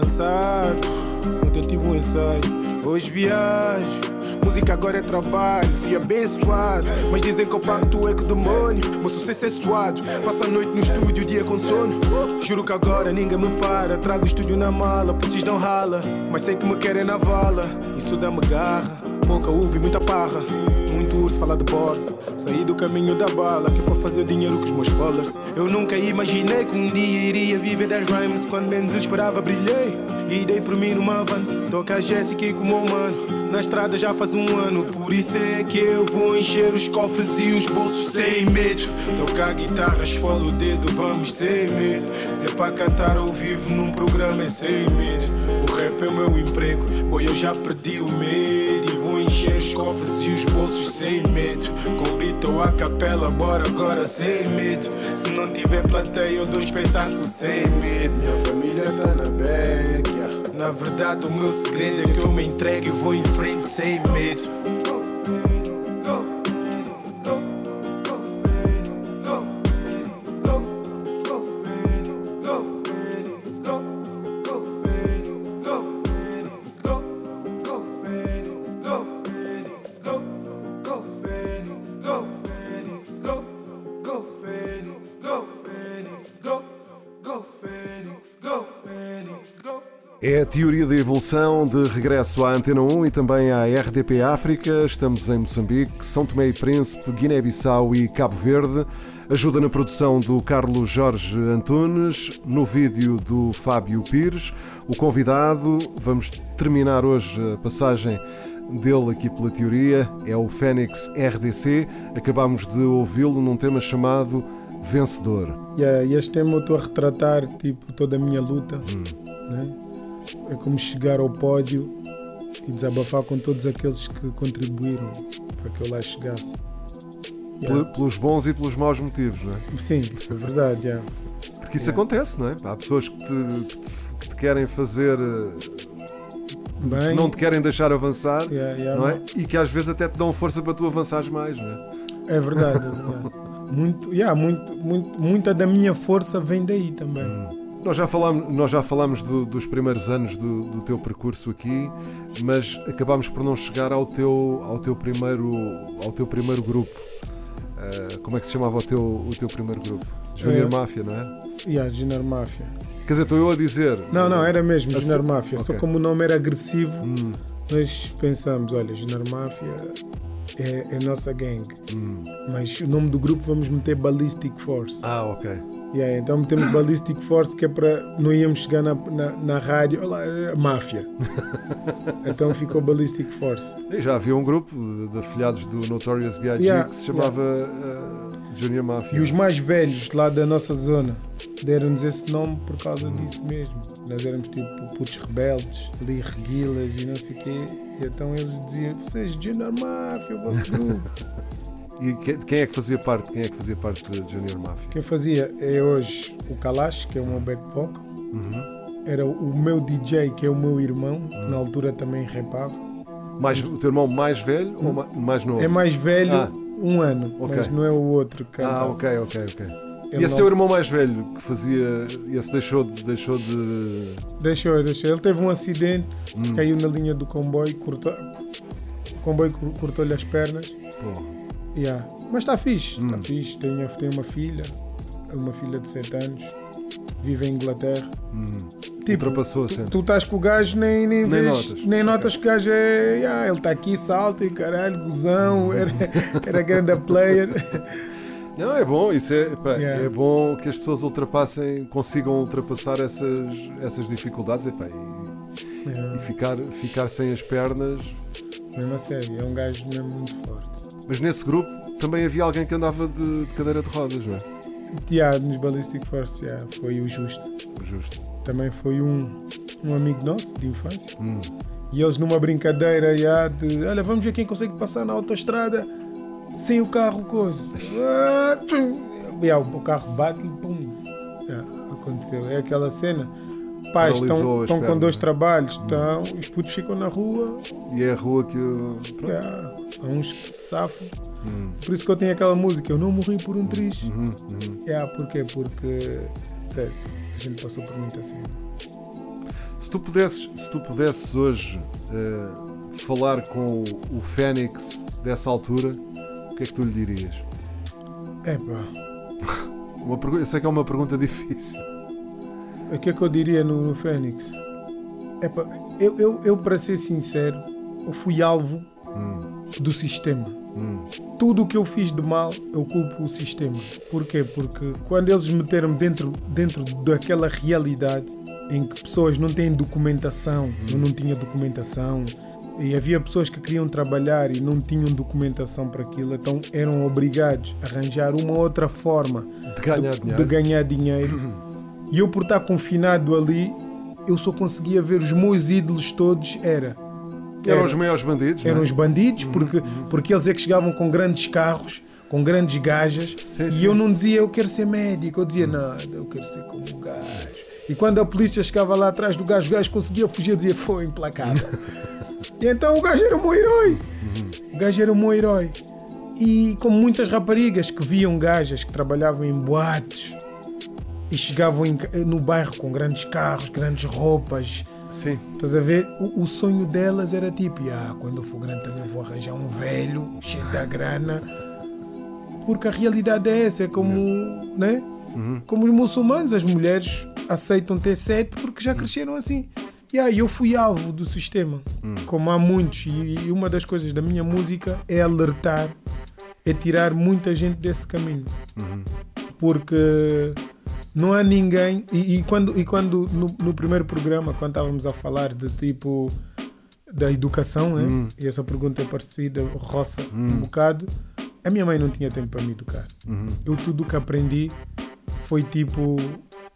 Cansado, ontem tive um ensaio. Hoje viajo, música agora é trabalho. Fui abençoado, mas dizem que o pacto é com o demônio. Meu sucesso é suado, passo a noite no estúdio, dia com sono. Juro que agora ninguém me para. Trago o estúdio na mala, vocês não rala. Mas sei que me querem na vala, isso dá-me garra. Pouca uva e muita parra. Muito urso fala de bordo. Saí do caminho da bala, que é para fazer dinheiro com os meus followers. Eu nunca imaginei que um dia iria viver das rhymes. Quando menos esperava, brilhei. E dei por mim numa van. Toca a Jéssica e como humano. Na estrada já faz um ano, por isso é que eu vou encher os cofres e os bolsos sem medo. Tocar guitarra, esfola o dedo, vamos sem medo. Se é para cantar ao vivo num programa é sem medo. O rap é o meu emprego, boy, eu já perdi o medo. Vou encher os cofres e os bolsos sem medo. Com ou a capela, bora agora sem medo. Se não tiver plateia, eu dou espetáculo sem medo. Minha família tá na yeah. Na verdade, o meu segredo é que eu me entregue e vou em frente sem medo. É a teoria da evolução de regresso à Antena 1 e também à RDP África. Estamos em Moçambique, São Tomé e Príncipe, Guiné-Bissau e Cabo Verde. Ajuda na produção do Carlos Jorge Antunes, no vídeo do Fábio Pires. O convidado, vamos terminar hoje a passagem dele aqui pela teoria, é o Fênix RDC. Acabamos de ouvi-lo num tema chamado Vencedor. Yeah, e este tema eu estou a retratar tipo, toda a minha luta. Hum. Né? É como chegar ao pódio e desabafar com todos aqueles que contribuíram para que eu lá chegasse. Pel- Pelos bons e pelos maus motivos, não é? Sim, é verdade. yeah. Porque isso Yeah. acontece, não é? Há pessoas que te, que te- que te querem fazer. eh, Bem, que não te querem deixar avançar, yeah, yeah, não é? E que às vezes até te dão força para tu avançares mais, não é? É verdade, é verdade. Muito, yeah, muito, muito, muita da minha força vem daí também. Nós já falamos, nós já do- dos primeiros anos do, do teu percurso aqui, mas acabámos por não chegar ao teu, ao teu, primeiro, ao teu primeiro grupo. Eh, como é que se chamava o teu, o teu primeiro grupo? Junior Eh, Mafia, não é? Yeah, Junior Máfia. Quer dizer, estou eu a dizer. Não, não, era mesmo Junior Máfia. Só ok. como o nome era agressivo, Hum, nós pensamos, olha, Junior Máfia é, é nossa gangue. hum. Mas o nome do grupo vamos meter Ballistic Force. Ah, ok. Yeah, então metemos Ballistic Force que é para não íamos chegar na, na, na rádio, olha lá, é máfia. então ficou Ballistic Force. E já havia um grupo de, de afilhados do Notorious B.I.G. Yeah, que se chamava eh, Junior Mafia. E os mais velhos lá da nossa zona deram-nos esse nome por causa disso mesmo. Nós éramos tipo putos rebeldes, ali reguilas e não sei o quê. E então eles diziam, vocês Junior Mafia, o vosso grupo. E que- quem é que fazia parte? Quem é que fazia parte de Junior Mafia? Quem fazia é hoje o Kalash, que é o meu back vocal. Uhum. Era o meu DJ, que é o meu irmão, que na altura também rapava. Mais, o teu irmão mais velho ou ma- mais novo? É mais velho, Ah. um ano, Ok. mas não é o outro que Ah, ok, ok, ok. Ele E esse não- teu irmão mais velho que fazia. Esse deixou de. Deixou de... Deixou, deixou. Ele teve um acidente, Hum. caiu na linha do comboio, cortou, o comboio cor- cortou-lhe as pernas. Pô, Yeah. Mas está fixe, está Hum. fixe. Tenho, tenho uma filha, uma filha de 7 anos, vive em Inglaterra. Tipo, ultrapassou tu, tu estás com o gajo, nem, nem, Nem vês- notas. nem notas que o gajo é. yeah, ele está aqui, salta e caralho, gozão, era, era grande player. Não, é bom, isso é, pá, Yeah. é bom que as pessoas ultrapassem, consigam ultrapassar essas, essas dificuldades epá, e, Yeah. e ficar, ficar sem as pernas. Mesmo a sério, é um gajo mesmo muito forte. Mas nesse grupo também havia alguém que andava de, de cadeira de rodas, não é? Yeah, nos Ballistic Force, yeah, foi o Justo. Justo. Também foi um, um amigo nosso de infância. Hum. E eles numa brincadeira yeah, de olha, vamos ver quem consegue passar na autoestrada sem o carro coisa. Ah. Yeah, o carro bate-lhe, pum. Yeah, aconteceu. É aquela cena. Pais estão estão com dois né? trabalhos, estão, os putos ficam na rua. E é a rua que. Pronto. yeah, há uns que se safam. Hum. Por isso que eu tenho aquela música, eu não morri por um triz. Uhum, uhum. Yeah, porquê? Porque é, a gente passou por muita cena. Se tu pudesses, se tu pudesses hoje eh, falar com o Fênix dessa altura, o que é que tu lhe dirias? Epá, Uma pergu- eu sei que é uma pergunta difícil. o que é que eu diria no, no Fênix? Epá, eu, eu, eu, para ser sincero, eu fui alvo Hum, do sistema. hum, Tudo o que eu fiz de mal, eu culpo o sistema. Porquê? Porque quando eles meteram-me dentro, dentro daquela realidade em que pessoas não têm documentação, eu não tinha documentação, e havia pessoas que queriam trabalhar e não tinham documentação para aquilo, então eram obrigados a arranjar uma outra forma de ganhar de, dinheiro. de ganhar dinheiro. E eu, por estar confinado ali, eu só conseguia ver os meus ídolos todos. Era. Eram era- os maiores bandidos. não eram é? os bandidos, porque, porque eles é que chegavam com grandes carros, com grandes gajas, Sim, e sim. eu não dizia eu quero ser médico, eu dizia nada, eu quero ser como o gajo. E quando a polícia chegava lá atrás do gajo, o gajo conseguia fugir, eu dizia foi implacável. e então o gajo era o meu herói. O gajo era o meu herói. E como muitas raparigas que viam gajas que trabalhavam em boates e chegavam em- no bairro com grandes carros, grandes roupas, Sim. Estás a ver? O, o sonho delas era tipo, ah, quando eu for grande também vou arranjar um velho cheio da grana. Porque a realidade é essa, é como, né? Como os muçulmanos, as mulheres aceitam ter sete porque já cresceram assim. E aí eu fui alvo do sistema, como há muitos. E, e uma das coisas da minha música é alertar, é tirar muita gente desse caminho. Porque não há ninguém. E, e quando, e quando no, no primeiro programa, quando estávamos a falar de tipo da educação, né? e essa pergunta é parecida, roça um bocado, a minha mãe não tinha tempo para me educar. Eu tudo que aprendi foi tipo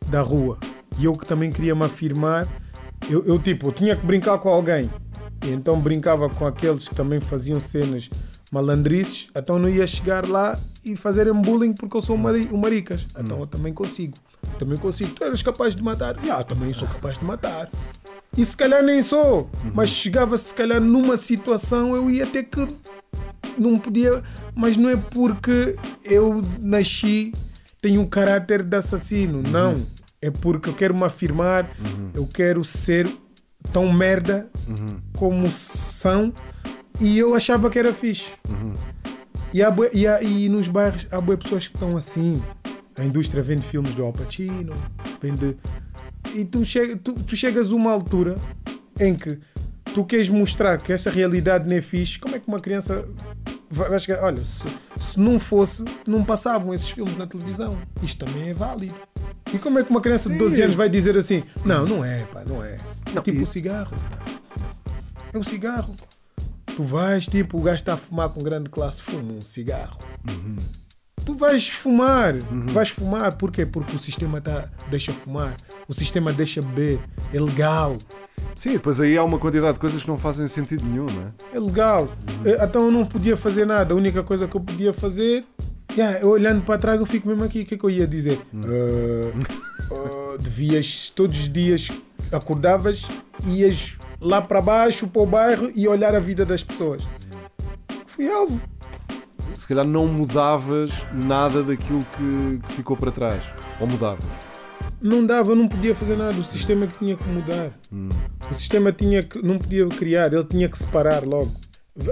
da rua. E eu que também queria me afirmar, eu, eu tipo, eu tinha que brincar com alguém. E então brincava com aqueles que também faziam cenas malandrices, então não ia chegar lá e fazerem bullying porque eu sou um mari- maricas. Então eu também consigo. Também consigo. Tu eras capaz de matar? Ah, também sou capaz de matar. E se calhar nem sou, mas chegava se calhar numa situação eu ia ter que não podia, mas não é porque eu nasci, tenho um caráter de assassino, não. É porque eu quero me afirmar, eu quero ser tão merda como são e eu achava que era fixe. E, há e, há- e nos bairros há boas pessoas que estão assim. A indústria vende filmes do Al Pacino, vende. E tu, chega, tu, tu chegas a uma altura em que tu queres mostrar que essa realidade não é fixe. Como é que uma criança vai, chegar? Olha, se, se não fosse, não passavam esses filmes na televisão. Isto também é válido. E como é que uma criança de 12 anos vai dizer assim: Não, não é, pá, não é. É tipo e- o cigarro. É o cigarro. Tu vais, tipo, o gajo está a fumar com grande classe, fuma um cigarro. Tu vais fumar, vais fumar, por quê? Porque o sistema tá, deixa fumar, o sistema deixa beber, é legal, Sim, depois aí há uma quantidade de coisas que não fazem sentido nenhum, não é? é legal. Eh, Então eu não podia fazer nada, a única coisa que eu podia fazer, yeah, olhando para trás, eu fico mesmo aqui, o que é que eu ia dizer? Ah, ah, devias, todos os dias, acordavas, ias lá para baixo, para o bairro e olhar a vida das pessoas. Fui alvo. Se calhar não mudavas nada daquilo que, que ficou para trás. Ou mudavas. não dava, não podia fazer nada. O sistema que tinha que mudar. O sistema tinha que, não podia criar, ele tinha que separar logo.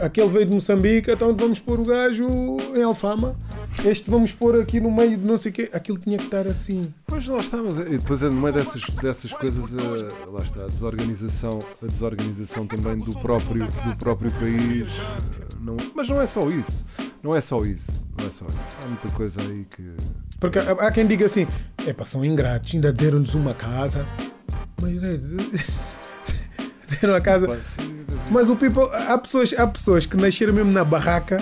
Aquele veio de Moçambique, então vamos pôr o gajo em Alfama. Este vamos pôr aqui no meio de não sei o quê. Aquilo tinha que estar assim. Pois lá está, mas e depois é no meio dessas, dessas coisas, eh, lá está, a desorganização, a desorganização também do próprio, do próprio país. Não, mas não é só isso. Não é só isso. Não é só isso. Há muita coisa aí que. Porque há quem diga assim: é são ingratos, ainda deram-nos uma casa. Mas né, deram a casa. Sim, mas Mas o people, há pessoas, há pessoas que nasceram mesmo na barraca,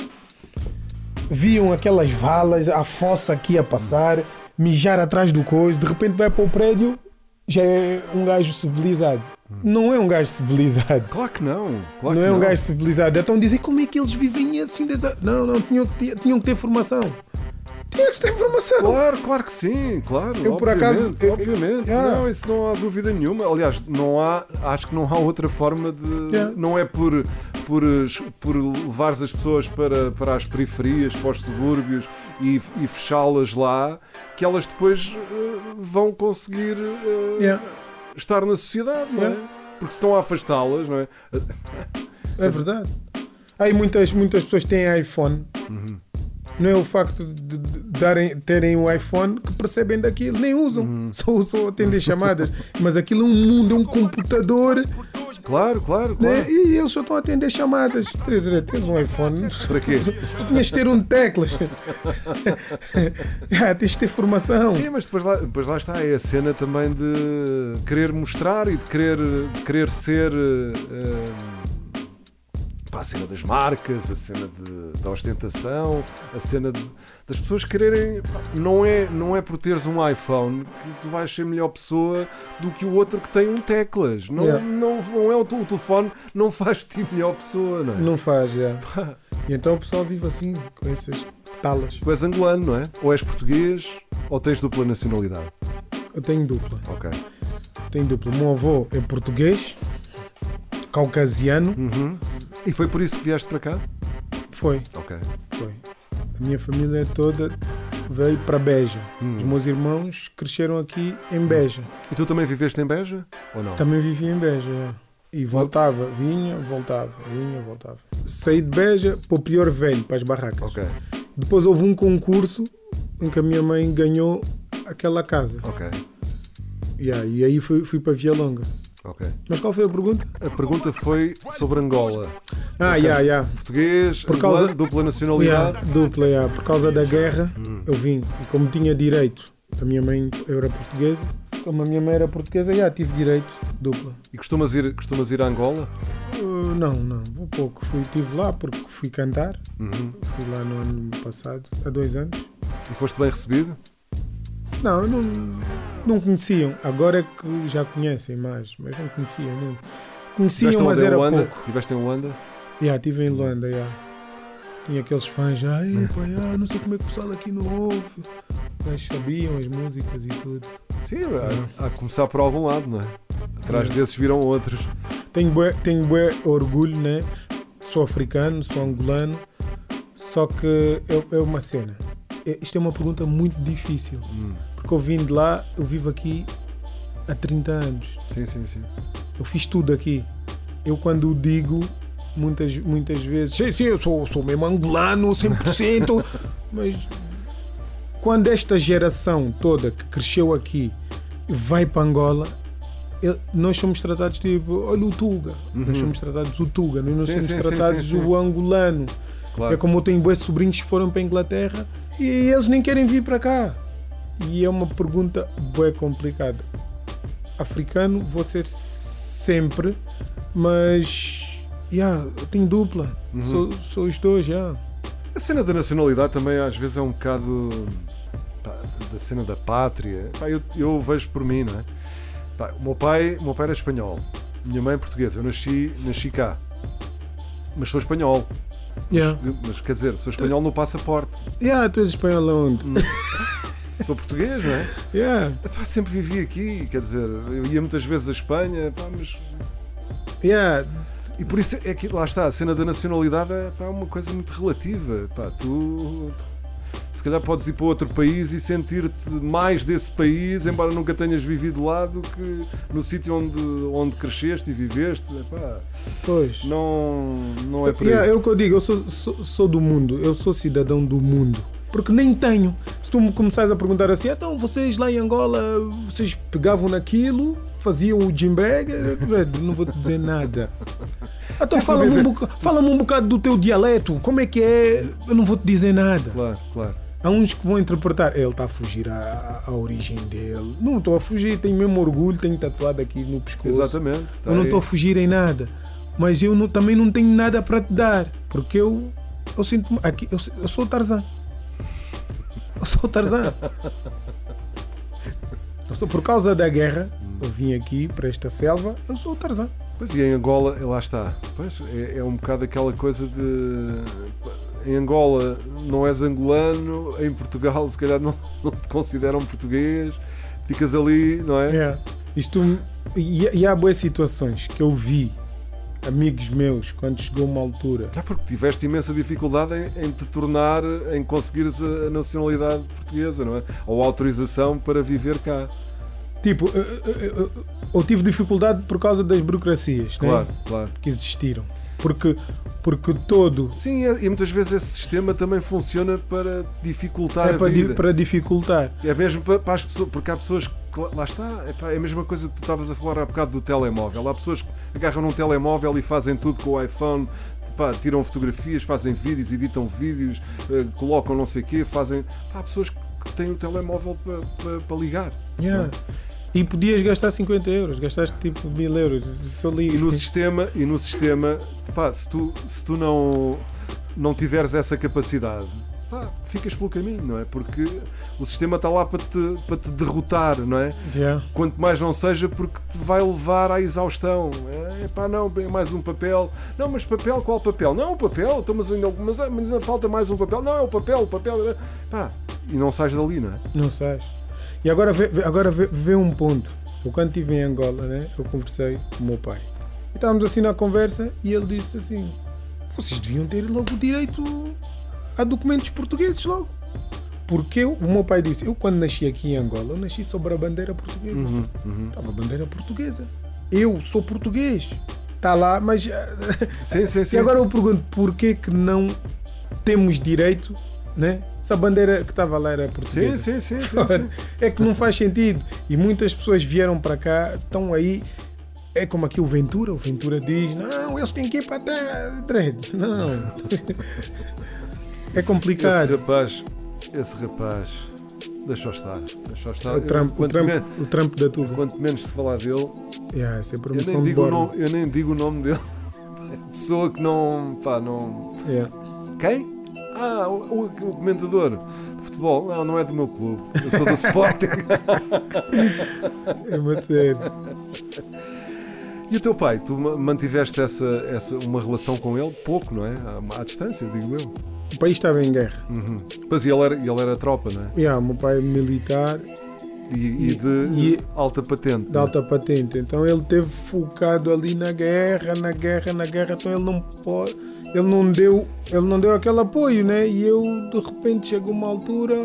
viam aquelas valas, a fossa aqui a passar, mijar atrás do coisa, de repente vai para o prédio, já é um gajo civilizado. Não é um gajo civilizado. Claro que não. Claro não que é um gajo civilizado. Então dizem como é que eles vivem assim. dessa-" Não, não, tinham que, ter- tinham que ter formação. Tinha que ter formação. Claro, claro que sim, claro. Eu, por acaso, eu- obviamente. Yeah. Não, isso não há dúvida nenhuma. Aliás, não há, acho que não há outra forma de. Yeah. Não é por, por, por levares as pessoas para, para as periferias, para os subúrbios e, e fechá-las lá, que elas depois eh, vão conseguir eh, Yeah. estar na sociedade, não é? Yeah. Porque se estão a afastá-las, não é? É verdade. Aí muitas, muitas pessoas têm iPhone. Não é o facto de, darem, terem o iPhone que percebem daquilo, nem usam, só usam atender chamadas. Mas aquilo é um mundo, é um computador Claro, claro, né? claro. e eles só estão a atender chamadas. Tens um iPhone, Para quê? tu tinhas de ter um teclas. Ah, tens de ter formação. Sim, mas depois lá, depois lá está, é a cena também de querer mostrar e de querer, de querer ser eh, pá, a cena das marcas, a cena de- da ostentação, a cena de- das pessoas quererem. pá, Não é, não é por teres um iPhone que tu vais ser melhor pessoa do que o outro que tem um teclas. Não, Yeah. não, não é o, teu- o telefone, não faz te melhor pessoa, não é? Não faz, já. E então o pessoal vive assim, com essas talas. Tu és angolano, não é? Ou és português ou tens dupla nacionalidade. Eu tenho dupla. Ok. Tenho dupla. O meu avô é português, caucasiano. Uhum. E foi por isso que vieste para cá? Foi, Ok. foi. A minha família toda veio para Beja. Hum. Os meus irmãos cresceram aqui em Beja. E tu também viveste em Beja? Ou não? Também vivia em Beja. é. E voltava, vinha, voltava, vinha, voltava. Saí de Beja para o pior velho, para as barracas. Ok, Depois houve um concurso em que a minha mãe ganhou aquela casa. ok, Yeah, e aí fui, fui para Via Longa. Ok. Mas qual foi a pergunta? A pergunta foi sobre Angola. Ah, yeah, yeah. Português, Por causa- angolano, dupla nacionalidade. Yeah, dupla, yeah. por causa da guerra eu vim. E como tinha direito, a minha mãe era portuguesa, como a minha mãe era portuguesa, já tive direito, dupla. E costumas ir, costumas ir a Angola? Uh, não, não, vou pouco. Fui, estive lá porque fui cantar, Uhum. fui lá no ano passado, há dois anos. E foste bem recebido? Não, não, não conheciam. Agora é que já conhecem mais, mas não conheciam mesmo. Conheciam, Tiveste mas era Luanda? pouco. Tiveste em Luanda? Já, estive em Luanda, já. Tinha aqueles fãs já, "Ei, pá, já, não sei como é que o pessoal aqui não ouve. Mas sabiam as músicas e tudo. Sim, há, há começar por algum lado, não é? Atrás desses viram outros. Tenho bué, tenho bué orgulho, né? Sou africano, sou angolano, só que é, é uma cena. É- isto é uma pergunta muito difícil. Porque eu vim de lá, eu vivo aqui há 30 anos. Sim, sim, sim. Eu fiz tudo aqui. Eu quando digo, muitas, muitas vezes, sim, sim, eu sou, sou mesmo angolano, 100%, mas quando esta geração toda que cresceu aqui vai para Angola, nós somos tratados tipo, olha o Tuga, nós somos tratados o Tuga, nós não Uhum. Sim, somos sim, tratados sim. o angolano. Claro. É como eu tenho dois sobrinhos que foram para a Inglaterra e eles nem querem vir para cá. E é uma pergunta bem complicada. Africano vou ser sempre, mas yeah, eu tenho dupla. Uhum. Sou, sou os dois, já. A cena da nacionalidade também às vezes é um bocado pá, da cena da pátria. Pá, eu, eu vejo por mim, não é? Pá, o, meu pai, o meu pai era espanhol, minha mãe é portuguesa. Eu nasci, nasci cá, mas sou espanhol. Yeah. Mas, mas, quer dizer, sou espanhol no passaporte. Yeah, tu és espanhol onde? Hum. Sou português, não é? Yeah. Pá, sempre vivi aqui, quer dizer, eu ia muitas vezes à Espanha, pá, mas. Yeah. E por isso é que lá está, a cena da nacionalidade é pá, uma coisa muito relativa. Pá, tu. Se calhar podes ir para outro país e sentir-te mais desse país, embora nunca tenhas vivido lá, do que no sítio onde, onde cresceste e viveste. Epá, Pois. não, não é por aí. É o que eu digo, eu sou, sou, sou do mundo, eu sou cidadão do mundo. Porque nem tenho. Se tu me começares a perguntar assim, então vocês lá em Angola, vocês pegavam naquilo, faziam o jimbega, não vou te dizer nada. Então fala-me um, boca- um bocado do teu dialeto, como é que é? Eu não vou te dizer nada. Claro, claro. Há uns que vão interpretar, ele está a fugir à, à origem dele. Não estou a fugir, tenho mesmo orgulho, tenho tatuado aqui no pescoço. Exatamente. tá Eu não estou a fugir em nada. Mas eu não- também não tenho nada para te dar. Porque eu, eu sinto aqui, eu, eu sou o Tarzan. Eu sou o Tarzan. Eu sou, por causa da guerra, eu vim aqui para esta selva, eu sou o Tarzan. Pois e em Angola, lá está. Pois, é, é um bocado aquela coisa de. Em Angola não és angolano, em Portugal se calhar não, não te consideram português, ficas ali, não é? É. Isto, e, e há boas situações que eu vi, amigos meus, quando chegou uma altura. É porque tiveste imensa dificuldade em, em te tornar, em conseguires a, a nacionalidade portuguesa, não é? Ou a autorização para viver cá. Tipo, eu, eu- eu- eu tive dificuldade por causa das burocracias né, Claro, claro. que existiram. Porque, porque todo Sim, e muitas vezes esse sistema também funciona para dificultar é a para, di- vida. para dificultar. É mesmo para, para as pessoas, porque há pessoas que lá- está, é, a mesma coisa que tu estavas a falar há bocado do telemóvel. Há pessoas que agarram num telemóvel e fazem tudo com o iPhone, pá, tiram fotografias, fazem vídeos, editam vídeos, eh, colocam não sei o quê, fazem. Pá, há pessoas que têm o telemóvel para, para, para ligar. Yeah. é? E podias gastar 50 euros, gastaste tipo mil euros. E no sistema, e no sistema pá, se tu, se tu não, não tiveres essa capacidade, pá, ficas pelo caminho, não é? Porque o sistema está lá para te, para te derrotar, não é? Já. Quanto mais não seja porque te vai levar à exaustão. É pá, não, é mais um papel. Não, mas papel, qual papel? Não, o papel, então, mas, ainda, mas, mas ainda falta mais um papel. Não, é o papel, o papel. Pá, e não sais dali, não é? Não sabes. E agora vê, agora vê, vê um ponto. Eu quando estive em Angola, né, eu conversei com o meu pai. E estávamos assim na conversa e ele disse assim: vocês deviam ter logo direito a documentos portugueses logo. Porque eu, o meu pai disse, eu quando nasci aqui em Angola, eu nasci sobre a bandeira portuguesa. Uhum, uhum. Estava a bandeira portuguesa. Eu sou português. Está lá, mas. Sim, sim, sim. E agora eu pergunto, porquê que não temos direito, né? Se a bandeira que estava lá era portuguesa. sim, sim, sim, sim. É que não faz sentido. E muitas pessoas vieram para cá, estão aí. É como aqui o Ventura. O Ventura diz: Não, eles têm que ir para a terra. Não. É complicado. Esse rapaz, esse rapaz, deixa estar. Deixa estar. O Trump, o, Trump, men- o Trump da tudo. quanto menos se falar dele, Yeah, isso é eu nem, digo o nome, eu nem digo o nome dele. Pessoa que não. Pá, não. Yeah. Quem? Ah, o, o- comentador de futebol. Não, não é do meu clube. Eu sou do Sporting. É uma série. e o teu pai? Tu ma- mantiveste essa, essa, uma relação com ele? Pouco, não é? À, à distância, digo eu. O país estava em guerra. Uhum. Pois e ele era, ele era tropa, não é? Yeah, o meu pai é militar E, e E- de e- alta patente. de é? alta patente. Então ele teve focado ali na guerra, na guerra, na guerra. Então ele não pode, ele não deu, ele não deu aquele apoio, né? E eu de repente chego a uma altura,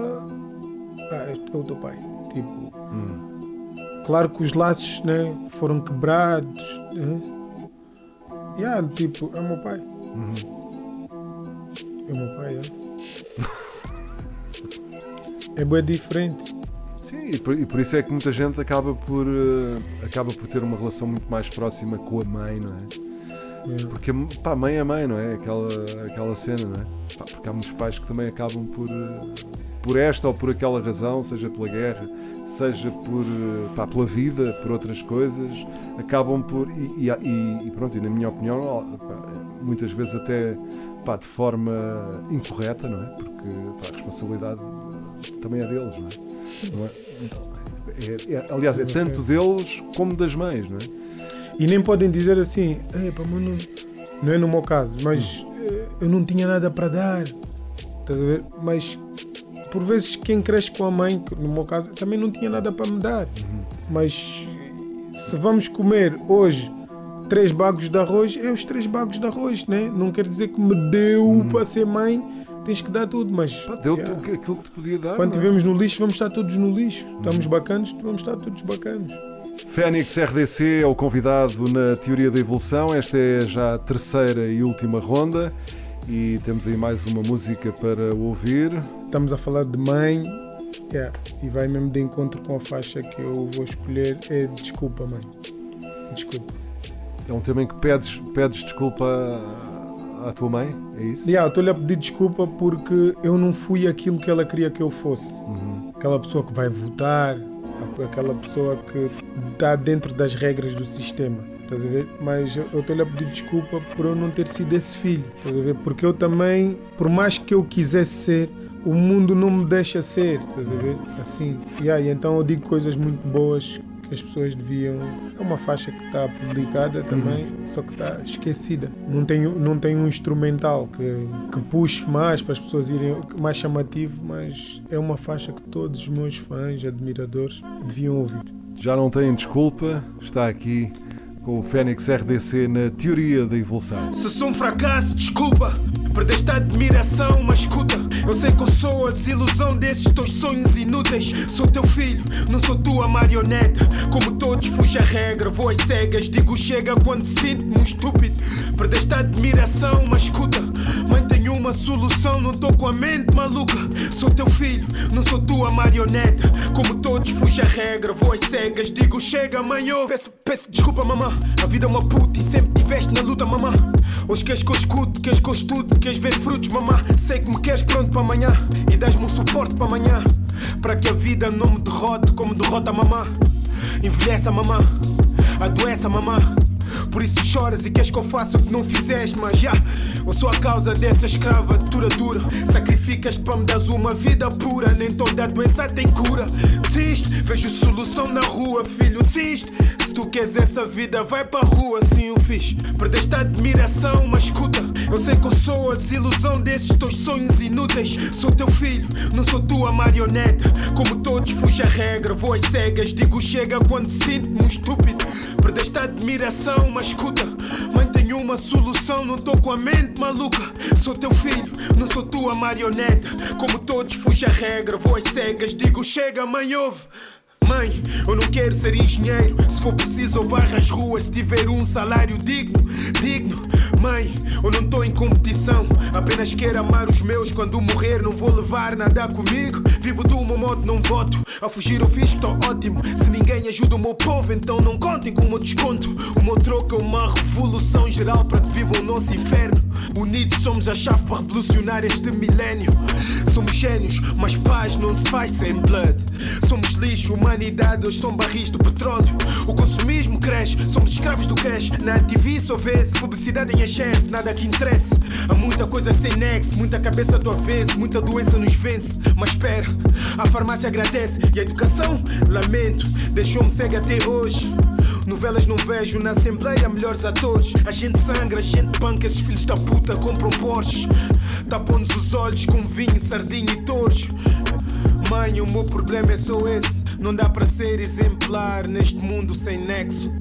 ah, é o teu pai. Tipo, Hum. claro que os laços, né, foram quebrados. Né? Yeah, tipo, é o meu pai. Uhum. É o meu pai, é. É bem diferente. Sim, e por, e por isso é que muita gente acaba por, eh, acaba por ter uma relação muito mais próxima com a mãe, não é? Porque pá, mãe é mãe, não é? Aquela, aquela cena, não é? Pá, porque há muitos pais que também acabam por, eh, por esta ou por aquela razão, seja pela guerra, seja por, eh, pá, pela vida, por outras coisas, acabam por. E, e- e- pronto, e na minha opinião, pá, muitas vezes até pá, de forma incorreta, não é? Porque a responsabilidade também é deles, não é? Não é? É- é- aliás, é tanto deles como das mães, não é? E nem podem dizer assim, "Epa, mas não, não é no meu caso, mas eh, eu não tinha nada para dar. Mas por vezes quem cresce com a mãe, no meu caso, também não tinha nada para me dar. Mas se vamos comer hoje três bagos de arroz, é os três bagos de arroz, né? Não quer dizer que me deu para ser mãe, tens que dar tudo, mas Pá, Deu-te yeah, aquilo que te podia dar. quando não é? estivermos no lixo, vamos estar todos no lixo. Estamos bacanas, vamos estar todos bacanas. Fênix RDC é o convidado na Teoria da Evolução. Esta é já a terceira e última ronda. E temos aí mais uma música para ouvir. Estamos a falar de mãe yeah, e vai mesmo de encontro com a faixa que eu vou escolher. É Desculpa, mãe. Desculpa. É um tema em que pedes, pedes desculpa à- tua mãe, é isso? Yeah, Estou-lhe a pedir desculpa porque eu não fui aquilo que ela queria que eu fosse. Aquela pessoa que vai votar, aquela pessoa que está dentro das regras do sistema. Estás a ver? Mas eu estou-lhe a pedir desculpa por eu não ter sido esse filho. Estás a ver? Porque eu também, por mais que eu quisesse ser, o mundo não me deixa ser. Estás a ver? Assim. Yeah, e então eu digo coisas muito boas que as pessoas deviam. É uma faixa que está publicada também, só que está esquecida. Não tem, não tem um instrumental que, que puxe mais para as pessoas irem mais chamativo, mas é uma faixa que todos os meus fãs, admiradores, deviam ouvir. Já não têm desculpa, está aqui com o Fênix RDC na Teoria da Evolução. Se sou um fracasso, desculpa. Perdeste a admiração, mas escuta. Eu sei que eu sou a desilusão desses teus sonhos inúteis. Sou teu filho, não sou tua marioneta. Como todos, fujo a regra, vou às cegas. Digo chega quando sinto-me um estúpido. Perdeste a admiração, mas escuta. Mãe, tenho uma solução, não tô com a mente maluca. Sou teu filho, não sou tua marioneta. Como todos, fujo a regra, vou às cegas. Digo chega, mãe, eu peço, peço desculpa, mamã. A vida é uma puta e sempre tiveste na luta, mamã. Hoje queres que eu escute, queres que eu estude, queres ver frutos, mamã. Sei que me queres pronto para amanhã e dás-me um suporte para amanhã. Para que a vida não me derrote como derrota a mamã. Envelhece a mamã, a mamã. Por isso choras e queres que eu faça o que não fizeste, mas já eu sou a causa dessa escravatura dura. Sacrificas para me dares uma vida pura, nem toda doença tem cura. Desiste, vejo solução na rua, filho, desiste. Se tu queres essa vida, vai para a rua, assim eu fiz. Perdeste a admiração, mas escuta. Eu sei que eu sou a desilusão desses teus sonhos inúteis. Sou teu filho, não sou tua marioneta. Como todos, fujo a regra, vou às cegas. Digo chega quando sinto-me um estúpido. Perdeste a admiração, mas escuta. Mãe, tenho uma solução, não tô com a mente maluca. Sou teu filho, não sou tua marioneta. Como todos, fujo a regra, vou às cegas. Digo chega, mãe, ouve. Mãe, eu não quero ser engenheiro. Se for preciso, eu varro as ruas. Se tiver um salário digno, digno. Mãe, eu não tô em competição. Apenas quero amar os meus. Quando morrer, não vou levar nada comigo. Vivo do meu modo, não voto. A fugir, eu fiz, tô ótimo. Se ninguém ajuda o meu povo, então não contem com o meu desconto. O meu troco é uma revolução geral para que vivam o nosso inferno. Unidos somos a chave para revolucionar este milénio. Somos gênios, mas paz não se faz sem blood. Somos lixo, humanidade, hoje são barris do petróleo. O consumismo cresce, somos escravos do cash. Na TV só vê-se publicidade em excesso, nada que interesse. Há muita coisa sem nexo, muita cabeça do avesso, muita doença nos vence. Mas espera, a farmácia agradece e a educação, lamento, deixou-me cego até hoje. Novelas não vejo na Assembleia melhores atores. A gente sangra, a gente banca, esses filhos da puta compram Porsche. Tapam-nos os olhos com vinho, sardinha e touros. Mãe, o meu problema é só esse. Não dá para ser exemplar neste mundo sem nexo.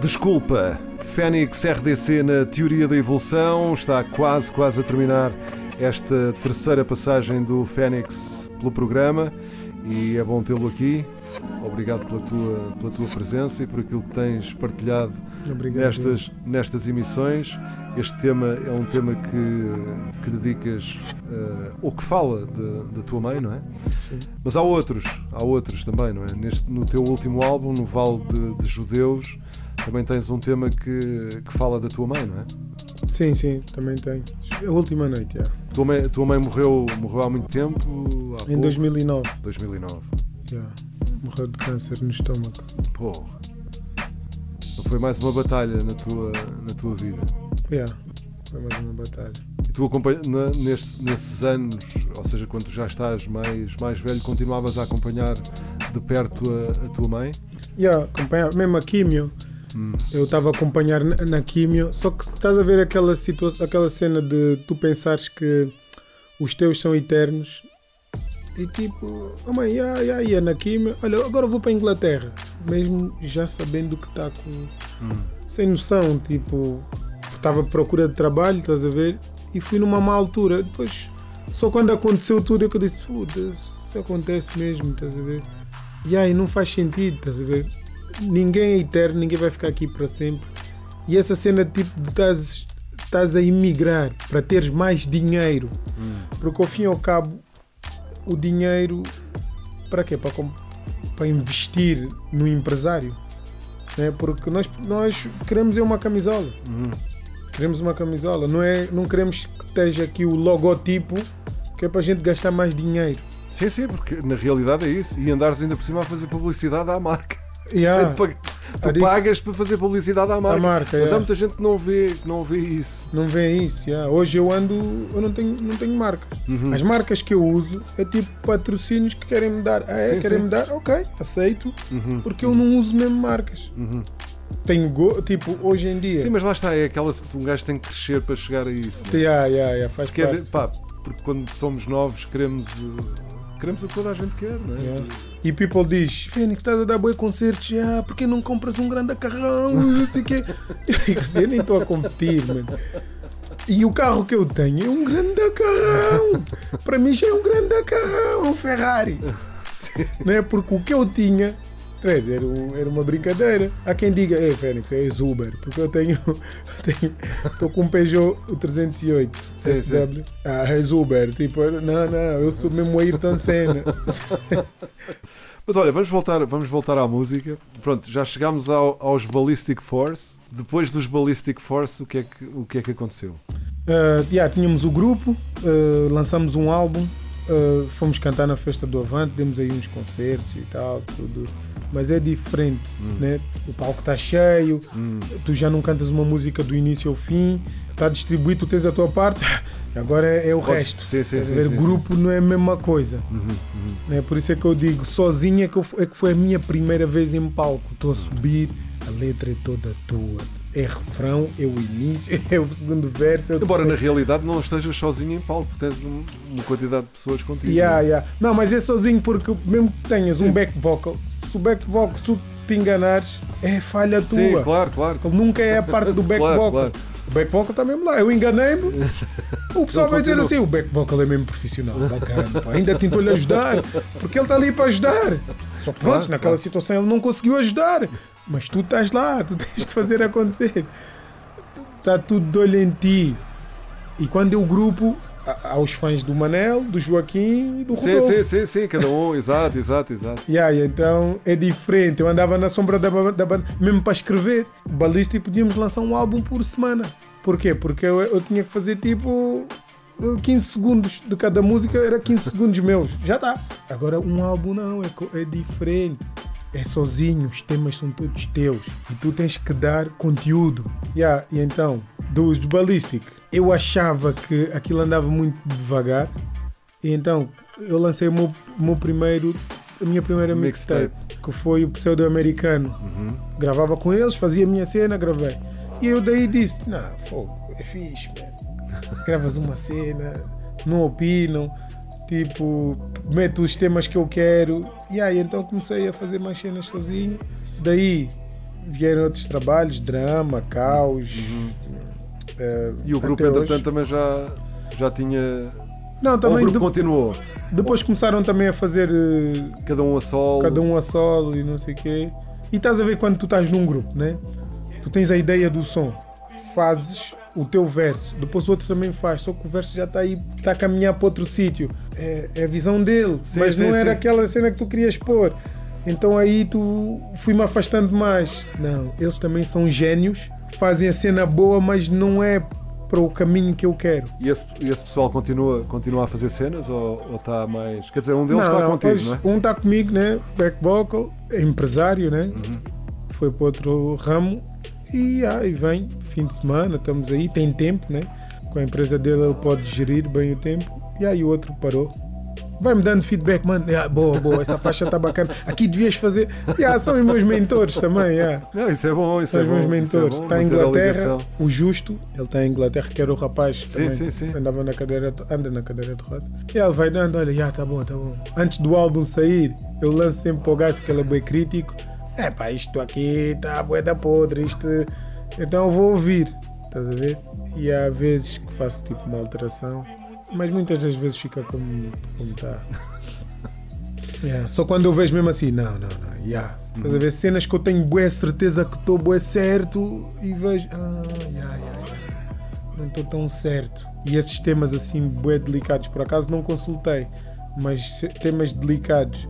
Desculpa, Fênix RDC na Teoria da Evolução está quase, quase a terminar esta terceira passagem do Fênix pelo programa e é bom tê-lo aqui. Obrigado pela tua, pela tua presença e por aquilo que tens partilhado Obrigado. nestas, nestas emissões. Este tema é um tema que, que dedicas eh, ou que fala de- da tua mãe, não é? Mas há outros, há outros também, não é? Neste, no teu último álbum, no Vale de, de Judeus, também tens um tema que, que fala da tua mãe, não é? Sim, sim, também tem. A última noite, já. Tua mãe, tua mãe morreu, morreu há muito tempo? Há Em pouco? 2009, 2009. já. Morreu de câncer no estômago. Pô. Então foi mais uma batalha na tua, na tua vida. Já. Foi mais uma batalha. E tu acompanha, na- neste- nesses anos, ou seja, quando tu já estás mais, mais velho, continuavas a acompanhar de perto a, a tua mãe? Já, acompanhava. Mesmo a químio. Eu estava a acompanhar na, na químio. Só que estás a ver aquela, situa aquela cena de tu pensares que os teus são eternos. E tipo, oh mãe, já ia na químio. Olha, agora vou para a Inglaterra. Mesmo já sabendo que está com. Sem noção, tipo. Estava à procura de trabalho, estás a ver? e fui numa má altura. Depois, só quando aconteceu tudo é que eu disse, foda-se, isso acontece mesmo, estás a ver? E aí não faz sentido, estás a ver? Ninguém é eterno, ninguém vai ficar aqui para sempre. E essa cena tipo de estás, a emigrar para teres mais dinheiro. Porque ao fim e ao cabo, o dinheiro para quê? Para, para investir no empresário. Né? Porque nós, nós queremos é uma camisola. Queremos uma camisola. Não, é, não queremos que esteja aqui o logotipo que é para a gente gastar mais dinheiro. Sim, sim, porque na realidade é isso. E andares ainda por cima a fazer publicidade à marca. Yeah. Sem pag- Tu Ari- pagas para fazer publicidade à marca. marca, Mas há yeah. muita gente que não vê, não vê isso. Não vê isso. yeah. Hoje eu ando, eu não tenho, não tenho marcas. As marcas que eu uso é tipo patrocínios que querem me dar. Ah, é? Sim, querem sim. me dar? Ok, aceito. Porque eu não uso mesmo marcas. Tenho, go- tipo, hoje em dia. Sim, mas lá está, é aquela. Um gajo tem que crescer para chegar a isso. né? Yeah, yeah, yeah, faz Porque, é de- pá, porque quando somos novos queremos. uh, Queremos o que toda a gente quer, não é? Yeah. E people diz, Fênix, estás a dar boi concertos, ah, porque não compras um grande carrão, não sei o quê. Eu assim, nem estou a competir, mano. E o carro que eu tenho é um grande carrão. Para mim já é um grande carrão, é um Ferrari. Né? Porque o que eu tinha credo, era, um- era uma brincadeira. Há quem diga, ei Fênix, é Uber, porque eu tenho. Estou com um Peugeot o 308 Sim, SW. Ah, é Uber. Tipo, não, não, eu sou mesmo o Ayrton Senna. Mas olha, vamos voltar, vamos voltar à música. Pronto, já chegámos ao- aos Ballistic Force. Depois dos Ballistic Force, o que é que, o que, é que aconteceu? Uh, yeah, tínhamos o grupo, uh, lançamos um álbum, uh, fomos cantar na festa do Avante, demos aí uns concertos e tal, tudo. Mas é diferente, né? O palco está cheio, tu já não cantas uma música do início ao fim, está distribuído, tu tens a tua parte, agora é, é o Podes- resto. sim, sim, sim, ver? sim, grupo não é a mesma coisa. Né? Por isso é que eu digo, sozinho é que, eu- é que foi a minha primeira vez em palco. Estou a subir, a letra é toda tua. É refrão, é o início, é o segundo verso. É o Embora na realidade não estejas sozinho em palco, tens um- uma quantidade de pessoas contigo. Yeah, não é? yeah. Não, mas é sozinho porque mesmo que tenhas um back vocal, se o back vocal, se tu te enganares, é falha tua. Sim, claro, claro. Ele nunca é a parte do back Claro, vocal. claro. O back vocal está mesmo lá. Eu enganei-me. O pessoal vai dizer assim: o back vocal é mesmo profissional. Bacana, pá. Ainda tentou-lhe ajudar. Porque ele está ali para ajudar. Só pronto, Claro, naquela situação ele não conseguiu ajudar. Mas tu estás lá, tu tens que fazer acontecer. Está tudo de olho em ti. E quando eu grupo, há há os fãs do Manel, do Joaquim e do Sim, Rodolfo. sim, sim, sim, cada um, exato, exato, exato. Yeah, e então é diferente. Eu andava na sombra da, da banda, mesmo para escrever. Balístico podíamos lançar um álbum por semana. Porquê? Porque eu, eu tinha que fazer tipo eh, 15 segundos de cada música, era 15 segundos meus. Já está. Agora um álbum não, é, é diferente. É sozinho, os temas são todos teus. E tu tens que dar conteúdo. Yeah, e então, dos Ballistic, eu achava que aquilo andava muito devagar. E então eu lancei o meu, meu primeiro, a minha primeira mixtape, que foi o pseudo-americano. Gravava com eles, fazia a minha cena, gravei. E eu daí disse: Não, fogo, é fixe, man. Gravas uma cena, não opinam, tipo, meto os temas que eu quero. E aí então comecei a fazer mais cenas sozinho. Daí vieram outros trabalhos, drama, caos. eh, E o grupo, até hoje. entretanto, também já, já tinha. Não, Ou o também grupo de- continuou, depois começaram também a fazer eh, cada um a sol. cada um a solo e não sei o quê. E estás a ver quando tu estás num grupo, né? Tu tens a ideia do som, fazes o teu verso, depois o outro também faz, só que o verso já está aí, está a caminhar para outro sítio. É, é a visão dele, Sim, mas sim, não era sim. aquela cena que tu querias pôr. Então aí tu fui-me afastando mais. Não, eles também são gênios, fazem a cena boa, mas não é para o caminho que eu quero. E esse, esse pessoal continua, continua a fazer cenas ou está mais. Quer dizer, um deles está contigo, hoje não é? Um está comigo, né? Back vocal, é empresário, né? Uhum. Foi para outro ramo e aí vem, fim de semana, estamos aí, tem tempo, né? Com a empresa dele ele pode gerir bem o tempo e aí o outro parou. Vai-me dando feedback, mano. Ah, boa, boa, essa faixa está bacana. Aqui devias fazer. Yeah, são os meus mentores também. Yeah. Não, isso é bom, isso São é os bom. meus é mentores. bom, Está em Inglaterra, o Justo, ele está em Inglaterra, que era o rapaz que Sim, também sim, sim. andava na cadeira, anda na cadeira de roda. E ele vai dando, olha, já tá bom, tá bom. Antes do álbum sair, eu lanço sempre para o gajo, porque ele é bem crítico. É pá, isto aqui está bué da podre, isto. Então eu vou ouvir. estás a ver? E há vezes que faço tipo uma alteração, mas muitas das vezes fica como como está. Yeah, Só quando eu vejo mesmo assim, não, não, não, yeah. Estás a ver? Cenas que eu tenho boa certeza que estou boa certo e vejo, ah, yeah, yeah, yeah. não estou tão certo. E esses temas assim, bué delicados, por acaso não consultei, mas temas delicados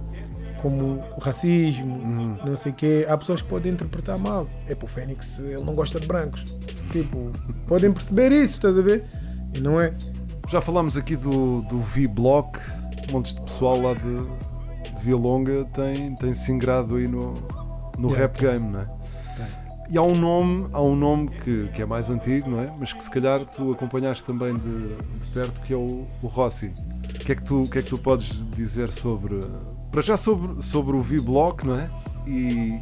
como o racismo, não sei o quê, há pessoas que podem interpretar mal. É para o Fênix, ele não gosta de brancos. Tipo, podem perceber isso, estás a ver? E não é. Já falámos aqui do, do V-Block, montes de pessoal lá de, de Via Longa tem, tem se ingrado aí no, no Yeah. rap game, não é? E há um nome, há um nome que, que é mais antigo, não é? Mas que se calhar tu acompanhaste também de, de perto, que é o, o Rossi. O que é que tu, o que é que tu podes dizer sobre. Para já sobre, sobre o V-Block, não é? E,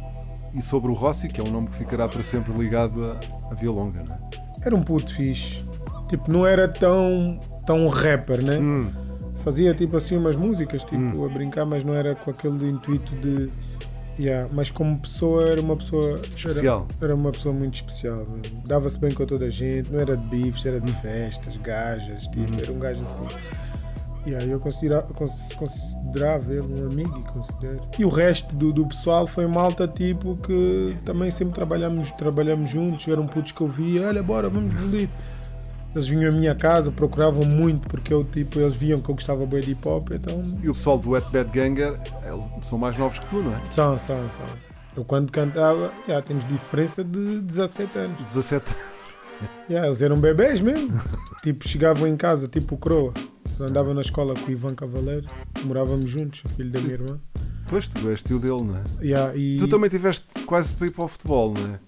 e sobre o Rossi, que é um nome que ficará para sempre ligado a, a Via Longa, não é? Era um puto fixe. Tipo, não era tão, tão rapper, né? Hum. Fazia tipo assim umas músicas, tipo, a brincar, mas não era com aquele intuito de. Yeah, mas como pessoa era uma pessoa era- Especial. Era, uma pessoa muito especial. mesmo. Dava-se bem com toda a gente, não era de bifes, era de festas, gajas, tipo, era um gajo assim. Yeah, eu considera, cons- considerava ele um amigo e considero. E o resto do, do pessoal foi malta tipo que também sempre trabalhamos, trabalhamos juntos, eram putos que eu via, olha, bora, vamos bolir. Eles vinham à minha casa, procuravam muito porque eu tipo, eles viam que eu gostava bem de hip hop, então E o pessoal do Wet Bad Ganger eles são mais novos que tu, não é? são, são, são. Eu quando cantava, já temos diferença de 17 anos. 17 Yeah, eles eram bebês mesmo. tipo, chegavam em casa, tipo Croa. Andava na escola com o Ivan Cavaleiro, morávamos juntos, o filho da minha irmã. Pois, tu és tio dele, não é? Yeah, e, Tu também tiveste quase para ir para o futebol, não é?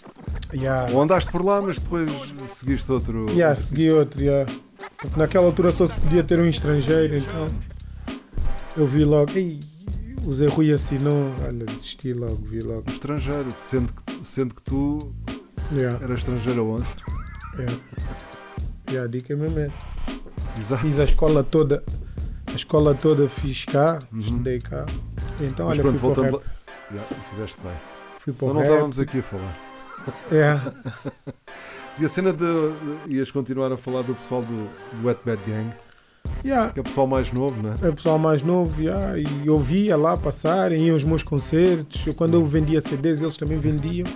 Yeah, Ou andaste por lá, mas depois seguiste outro. yeah, segui outro. Yeah. Porque naquela altura só se podia ter um estrangeiro, então eu vi logo. Ei, o Zé Rui assinou, olha, desisti logo, vi logo. Um estrangeiro, sendo que, sendo que tu Yeah, eras estrangeiro aonde? yeah. Yeah, a dica é mesmo essa. Exato. Fiz a escola toda, a escola toda fiz cá, Uhum. estudei cá. Então, Mas olha, pronto, fui voltando lá. Yeah, fizeste bem. Fui Só não rap. estávamos aqui a falar. Yeah. E a cena de. ias continuar a falar do pessoal do Wet Bad Gang, Yeah. que é o pessoal mais novo, não é? É o pessoal mais novo, yeah, e eu via lá passarem, iam aos meus concertos. Eu, quando eu vendia CDs, eles também vendiam.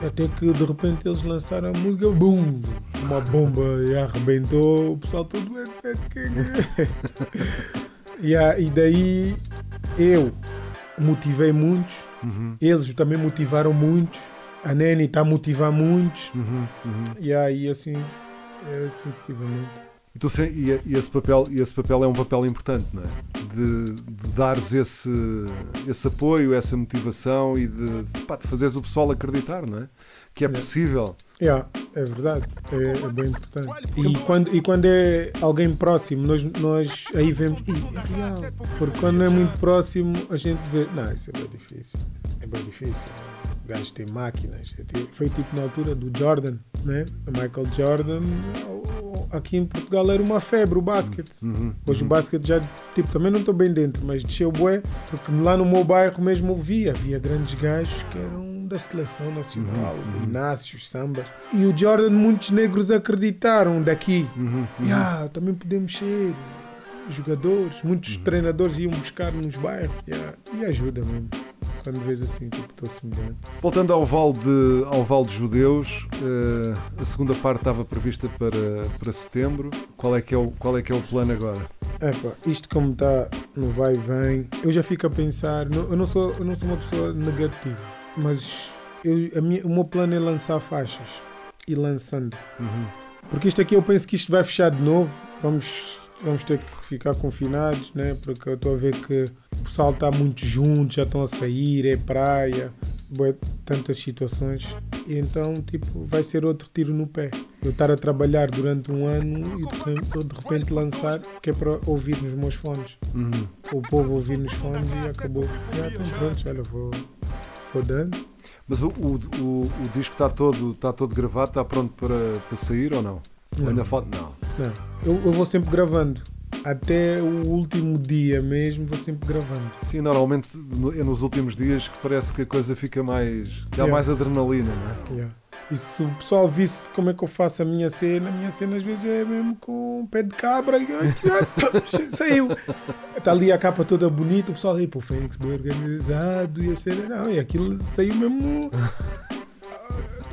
Até que de repente eles lançaram a música, boom! Uma bomba e arrebentou. O pessoal todo. "Ué, ué, que- yeah, e daí eu motivei muitos, Uhum, eles também motivaram muitos. A Neni está a motivar muitos. uhum, uhum. E aí assim, é, sucessivamente. E, e, e esse papel, e esse papel é um papel importante, não é? De, de dares esse, esse apoio, essa motivação e de, pá, de fazeres o pessoal acreditar, não é? Que é Yeah. possível. Yeah, é verdade, é, é bem importante. E quando, e quando é alguém próximo, nós, nós aí vemos, "Ih, é real. Porque quando é muito próximo, a gente vê, não, isso é bem difícil. É bem difícil. O gajo tem máquinas. É ti- Foi tipo na altura do Jordan, né? O Michael Jordan, aqui em Portugal era uma febre o basquete. Uhum, Hoje o basquete já, tipo, também não estou bem dentro, mas desceu bué, porque lá no meu bairro mesmo via, havia grandes gajos que eram da seleção nacional, Inácios, Sambas. E o Jordan, muitos negros acreditaram daqui. uhum, Yeah, também podemos ser jogadores. Muitos Uhum. treinadores iam buscar nos bairros. Yeah, e ajuda mesmo. Quando vês assim, tipo, estou semelhante. Voltando ao Val de, ao Val de Judeus, eh, a segunda parte estava prevista para, para setembro. Qual é, que é o, qual é que é o plano agora? Epá, isto como está no vai e vem, eu já fico a pensar, eu não sou, eu não sou uma pessoa negativa, mas eu, a minha- o meu plano é lançar faixas e lançando. Uhum. Porque isto aqui eu penso que isto vai fechar de novo, vamos, vamos ter que ficar confinados, né? porque eu estou a ver que o pessoal está muito junto, já estão a sair, é praia, bué, tantas situações, e então tipo, vai ser outro tiro no pé. Eu estar a trabalhar durante um ano e de repente, de repente lançar, que é para ouvir nos meus fones. Uhum. O povo ouvir nos fones e acabou. Já estão prontos, olha, vou, vou dando. Mas o, o, o, o disco está todo, está todo gravado, está pronto para, para sair ou não? Não. Ainda falta? Não. Não, eu, eu vou sempre gravando. Até o último dia mesmo, vou sempre gravando. Sim, normalmente no- é nos últimos dias que parece que a coisa fica mais. há Yeah. mais adrenalina, não é? Yeah. E se o pessoal visse como é que eu faço a minha cena, a minha cena às vezes é mesmo com um pé de cabra e saiu. Está ali a capa toda bonita, o pessoal aí, pô, Fênix bem organizado e a cena, não, e aquilo saiu mesmo.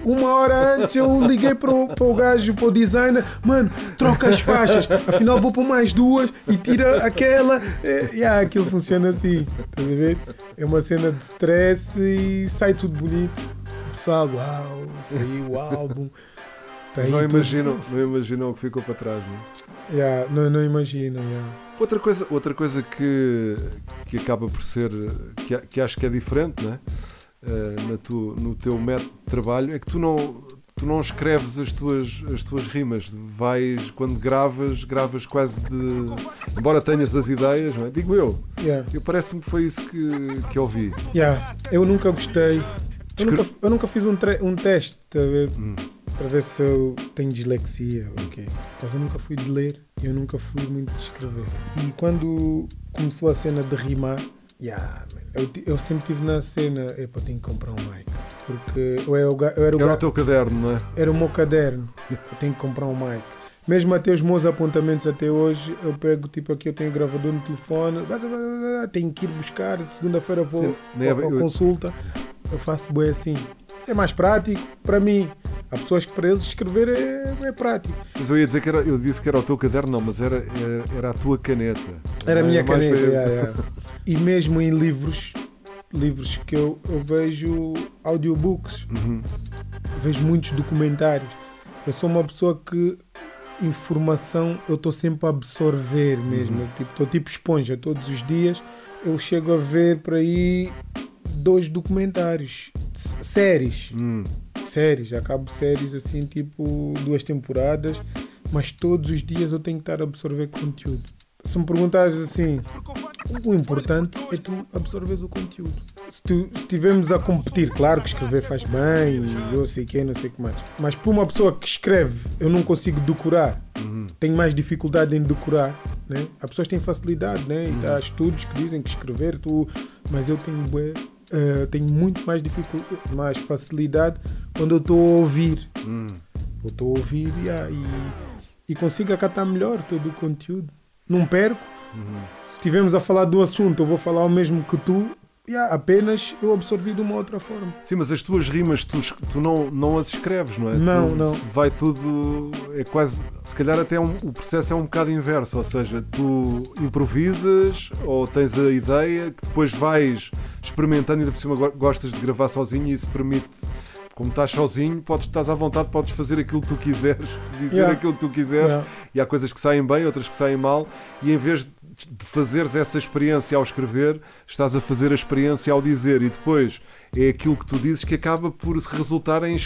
Uma hora antes eu liguei para o, para o gajo, para o designer, mano, troca as faixas, afinal vou por mais duas e tira aquela. É, yeah, aquilo funciona assim, estás a ver? É uma cena de stress e sai tudo bonito. O pessoal, uau, saiu o álbum. Tá Não imaginam, não imaginam o que ficou para trás, não é? Yeah, não, não imagino. Yeah. Outra coisa, outra coisa que, que acaba por ser, que, que acho que é diferente né? Eh, na tu, no teu método de trabalho, é que tu não, tu não escreves as tuas, as tuas rimas. Vais, quando gravas, gravas quase de. Embora tenhas as ideias, não é? digo eu. Yeah. eu Parece-me que foi isso que, que ouvi. Yeah, eu nunca gostei. Eu nunca, eu nunca fiz um, um teste tá a ver? Hum. para ver se eu tenho dislexia ou o quê. Mas eu nunca fui de ler, eu nunca fui muito de escrever. E quando começou a cena de rimar, yeah, man, eu, eu sempre tive na cena, epa, tenho que comprar um mic. Porque eu era o, eu era o, Era o teu caderno, não é? era o meu caderno, eu tenho que comprar um mic. Mesmo até os meus apontamentos até hoje, eu pego, tipo aqui eu tenho gravador no telefone, tenho que ir buscar, segunda-feira vou é à eu- consulta, eu faço bem assim. É mais prático para mim. Há pessoas que para eles escrever é, é prático. Mas eu ia dizer que era, eu disse que era o teu caderno, não, mas era, era, era a tua caneta. Era a minha mais caneta. yeah, yeah. E mesmo em livros, livros que eu, eu vejo audiobooks, Uhum. vejo muitos documentários. Eu sou uma pessoa que informação eu estou sempre a absorver mesmo. Eu, tipo, estou tipo esponja todos os dias. Eu chego a ver por aí dois documentários, séries, Hum. séries, acabo séries assim, tipo duas temporadas, mas todos os dias eu tenho que estar a absorver conteúdo. Se me perguntares assim, o importante é tu absorveres o conteúdo. Se tu estivermos a competir, claro que escrever faz bem, eu sei que, não sei o que mais. Mas para uma pessoa que escreve, eu não consigo decorar. Tenho mais dificuldade em decorar, né? Há pessoas que têm facilidade, né? E há estudos que dizem que escrever, tu... mas eu tenho, bué, eh, tenho muito mais, dificul... mais facilidade quando eu estou a ouvir. Eu estou a ouvir yeah, e, e consigo acatar melhor todo o conteúdo. Não perco. Se estivermos a falar do assunto, eu vou falar o mesmo que tu. Yeah, apenas eu absorvi de uma outra forma. Sim, mas as tuas rimas tu, tu não, não as escreves, não é? Não, Tu- não. Vai tudo. É quase. Se calhar até um- o processo é um bocado inverso, ou seja, tu improvisas ou tens a ideia que depois vais experimentando e ainda por cima go- gostas de gravar sozinho e isso permite. Como estás sozinho, podes, estás à vontade, podes fazer aquilo que tu quiseres, dizer Yeah. aquilo que tu quiseres, Yeah. e há coisas que saem bem, outras que saem mal, e em vez de fazeres essa experiência ao escrever, estás a fazer a experiência ao dizer, e depois é aquilo que tu dizes que acaba por resultar em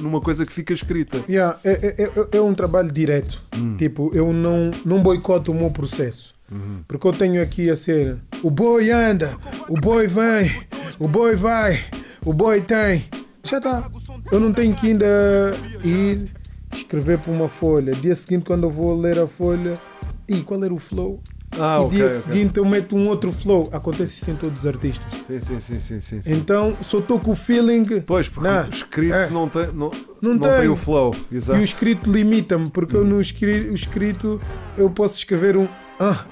numa coisa que fica escrita. Yeah, é, é, é- é um trabalho direto. Tipo, eu não, não boicoto o meu processo. Porque eu tenho aqui a cena: o boy anda, o boy vem, o boy vai, o boy tem. Já está. Eu não tenho que ainda ir escrever para uma folha. Dia seguinte, quando eu vou ler a folha, e qual era o flow? Ah, e ok, dia ok. seguinte eu meto um outro flow. Acontece isso em todos os artistas. Sim, sim, sim, sim, sim. sim. Então, só estou com o feeling. Pois, porque Não, o escrito é. não, tem, não, Não não tem tem. o flow. E Exato. o escrito limita-me, porque eu no escrito, o escrito eu posso escrever um ah,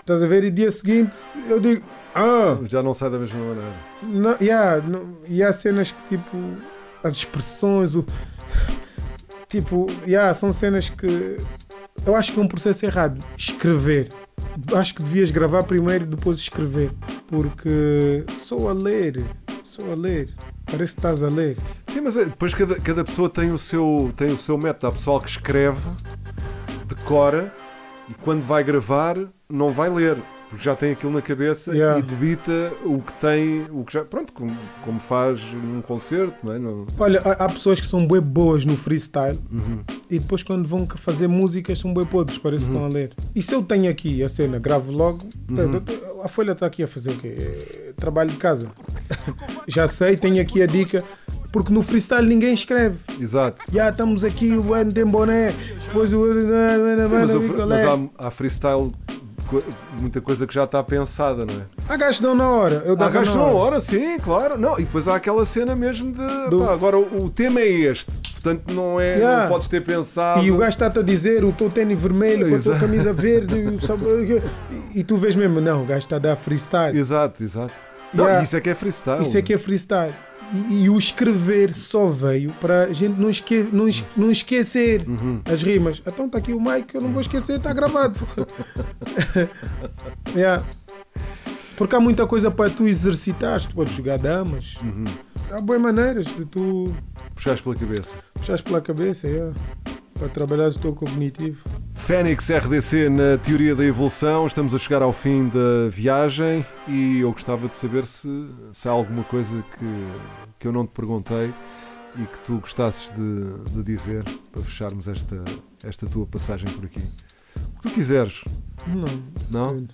estás a ver? E dia seguinte eu digo ah, Já não sai da mesma maneira. não, yeah, não- e há cenas que tipo as expressões, o tipo, yeah, são cenas que eu acho que é um processo errado. Escrever. Acho que devias gravar primeiro e depois escrever. Porque sou a ler, sou a ler. Parece que estás a ler. Sim, mas é, depois cada, cada pessoa tem o, seu, tem o seu método. Há pessoal que escreve, decora e quando vai gravar não vai ler. Porque já tem aquilo na cabeça Yeah. e debita o que tem, o que já. Pronto, como, como faz num concerto, não é? Não- Olha, há, há pessoas que são bem boas no freestyle Uhum. e depois quando vão fazer músicas são bem podres, parece que estão a ler. E se eu tenho aqui a cena, gravo logo, Uhum. a Folha está aqui a fazer o quê? É Trabalho de casa. Já sei, tenho aqui a dica, porque no freestyle ninguém escreve. Exato. Já estamos aqui, o ano tem boné, depois o. Sim, mas, o fre- mas há, há freestyle co- muita coisa que já está pensada, não é? Há gajos dão na hora. Eu Há gajos na na hora, sim, claro. Não, e depois há aquela cena mesmo de. Do- pá, agora o, o tema é este, portanto não é. Yeah. Não podes ter pensado. E o gajo está-te a dizer o teu tênis vermelho com a tua camisa verde e, sabe, e tu vês mesmo, não, o gajo está a dar freestyle. Exato, exato. Não, Yeah. isso é que é freestyle. Isso é que é freestyle. E, e o escrever só veio para a gente não, esque, não, es- não esquecer Uhum. as rimas. Então está aqui o mic, eu não vou esquecer, está gravado. Yeah. Porque há muita coisa para tu exercitar. Tu podes jogar damas. Uhum. Há boas maneiras de tu Puxares pela cabeça. puxares pela cabeça yeah. Para trabalhar o teu cognitivo. Fênix RDC na teoria da evolução. Estamos a chegar ao fim da viagem e eu gostava de saber se, se há alguma coisa que, que eu não te perguntei e que tu gostasses de, de dizer para fecharmos esta, esta tua passagem por aqui. O que tu quiseres, Não, não?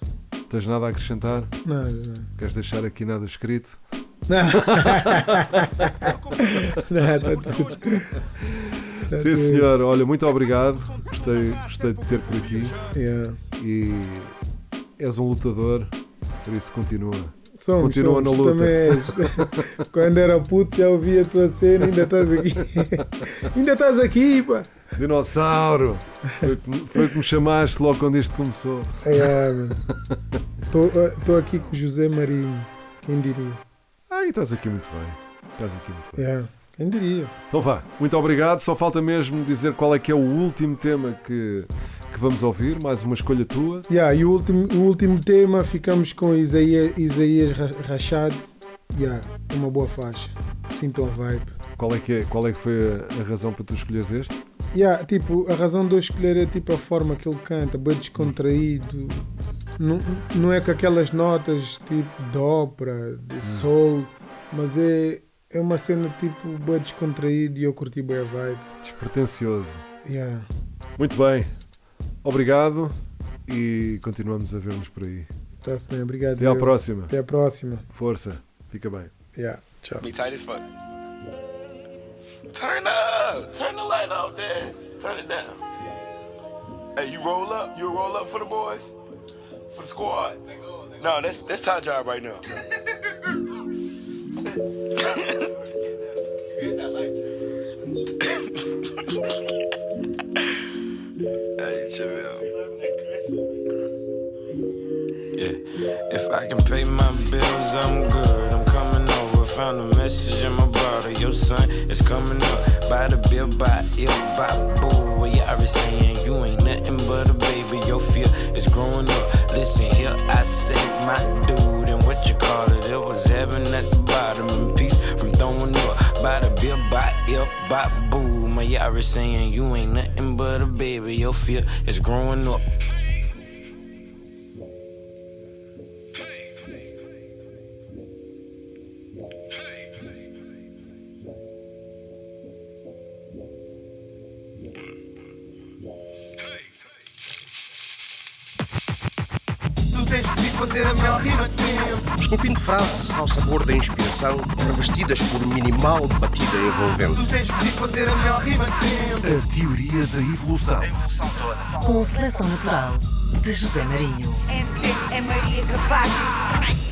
Tens nada a acrescentar? nada. não. Queres deixar aqui nada escrito? Não. Não, tá tudo. Sim, senhor. Olha, muito obrigado. Gostei, gostei de ter por aqui Yeah. e és um lutador, por isso continua. Somos, Continua na somos, luta. Também és. Quando era puto já ouvi a tua cena, ainda estás aqui. ainda estás aqui, pá. Dinossauro! Foi, foi que me chamaste logo quando isto começou. Estou aqui com o José Marinho. Quem diria? Ah, e estás aqui muito bem. Estás aqui muito bem. Yeah. Quem diria? Então vá, muito obrigado. Só falta mesmo dizer qual é que é o último tema que, que vamos ouvir. Mais uma escolha tua. Yeah, e o último, o último tema ficamos com Isaías, Isaías Ra- Rachad. Yeah, uma boa faixa. Sinto a vibe. Qual é que, é, qual é que foi a, a razão para tu escolheres este? Yeah, tipo, a razão de eu escolher é tipo a forma que ele canta, bem descontraído. Não, não é com aquelas notas tipo de ópera, de sol, mas é, é uma cena tipo bem descontraído e eu curti bem a vibe. Despretensioso. Yeah. Muito bem. Obrigado e continuamos a ver-nos por aí. Tá-se bem, obrigado. Até à eu. próxima. Até à próxima. Força. Fica bem. Yeah. Tchau. Be tight as fuck. Turn up. Turn the light off, Daz. Turn it down. Hey, you roll up. You roll up for the boys? For the squad? No, that's that's our job right now. Yeah. If I can pay my bills, I'm good. I'm coming over. Found a message in my bottle. Your son is coming up. By the bill, by ill, by boo. What you already saying? You ain't nothing but a baby. Your fear is growing up. Listen here, I say my dude. And what you call it? It was heaven at the bottom. And peace from throwing up. By the bill, by ill, by boo. My Yara saying you ain't nothing but a baby. Your fear is growing up. Sabor da inspiração, revestidas por minimal batida envolvente. Tu tens de vir fazer a melhor rima de sempre. A teoria da evolução. Com seleção natural de José Marinho. MC é Maria Capaz.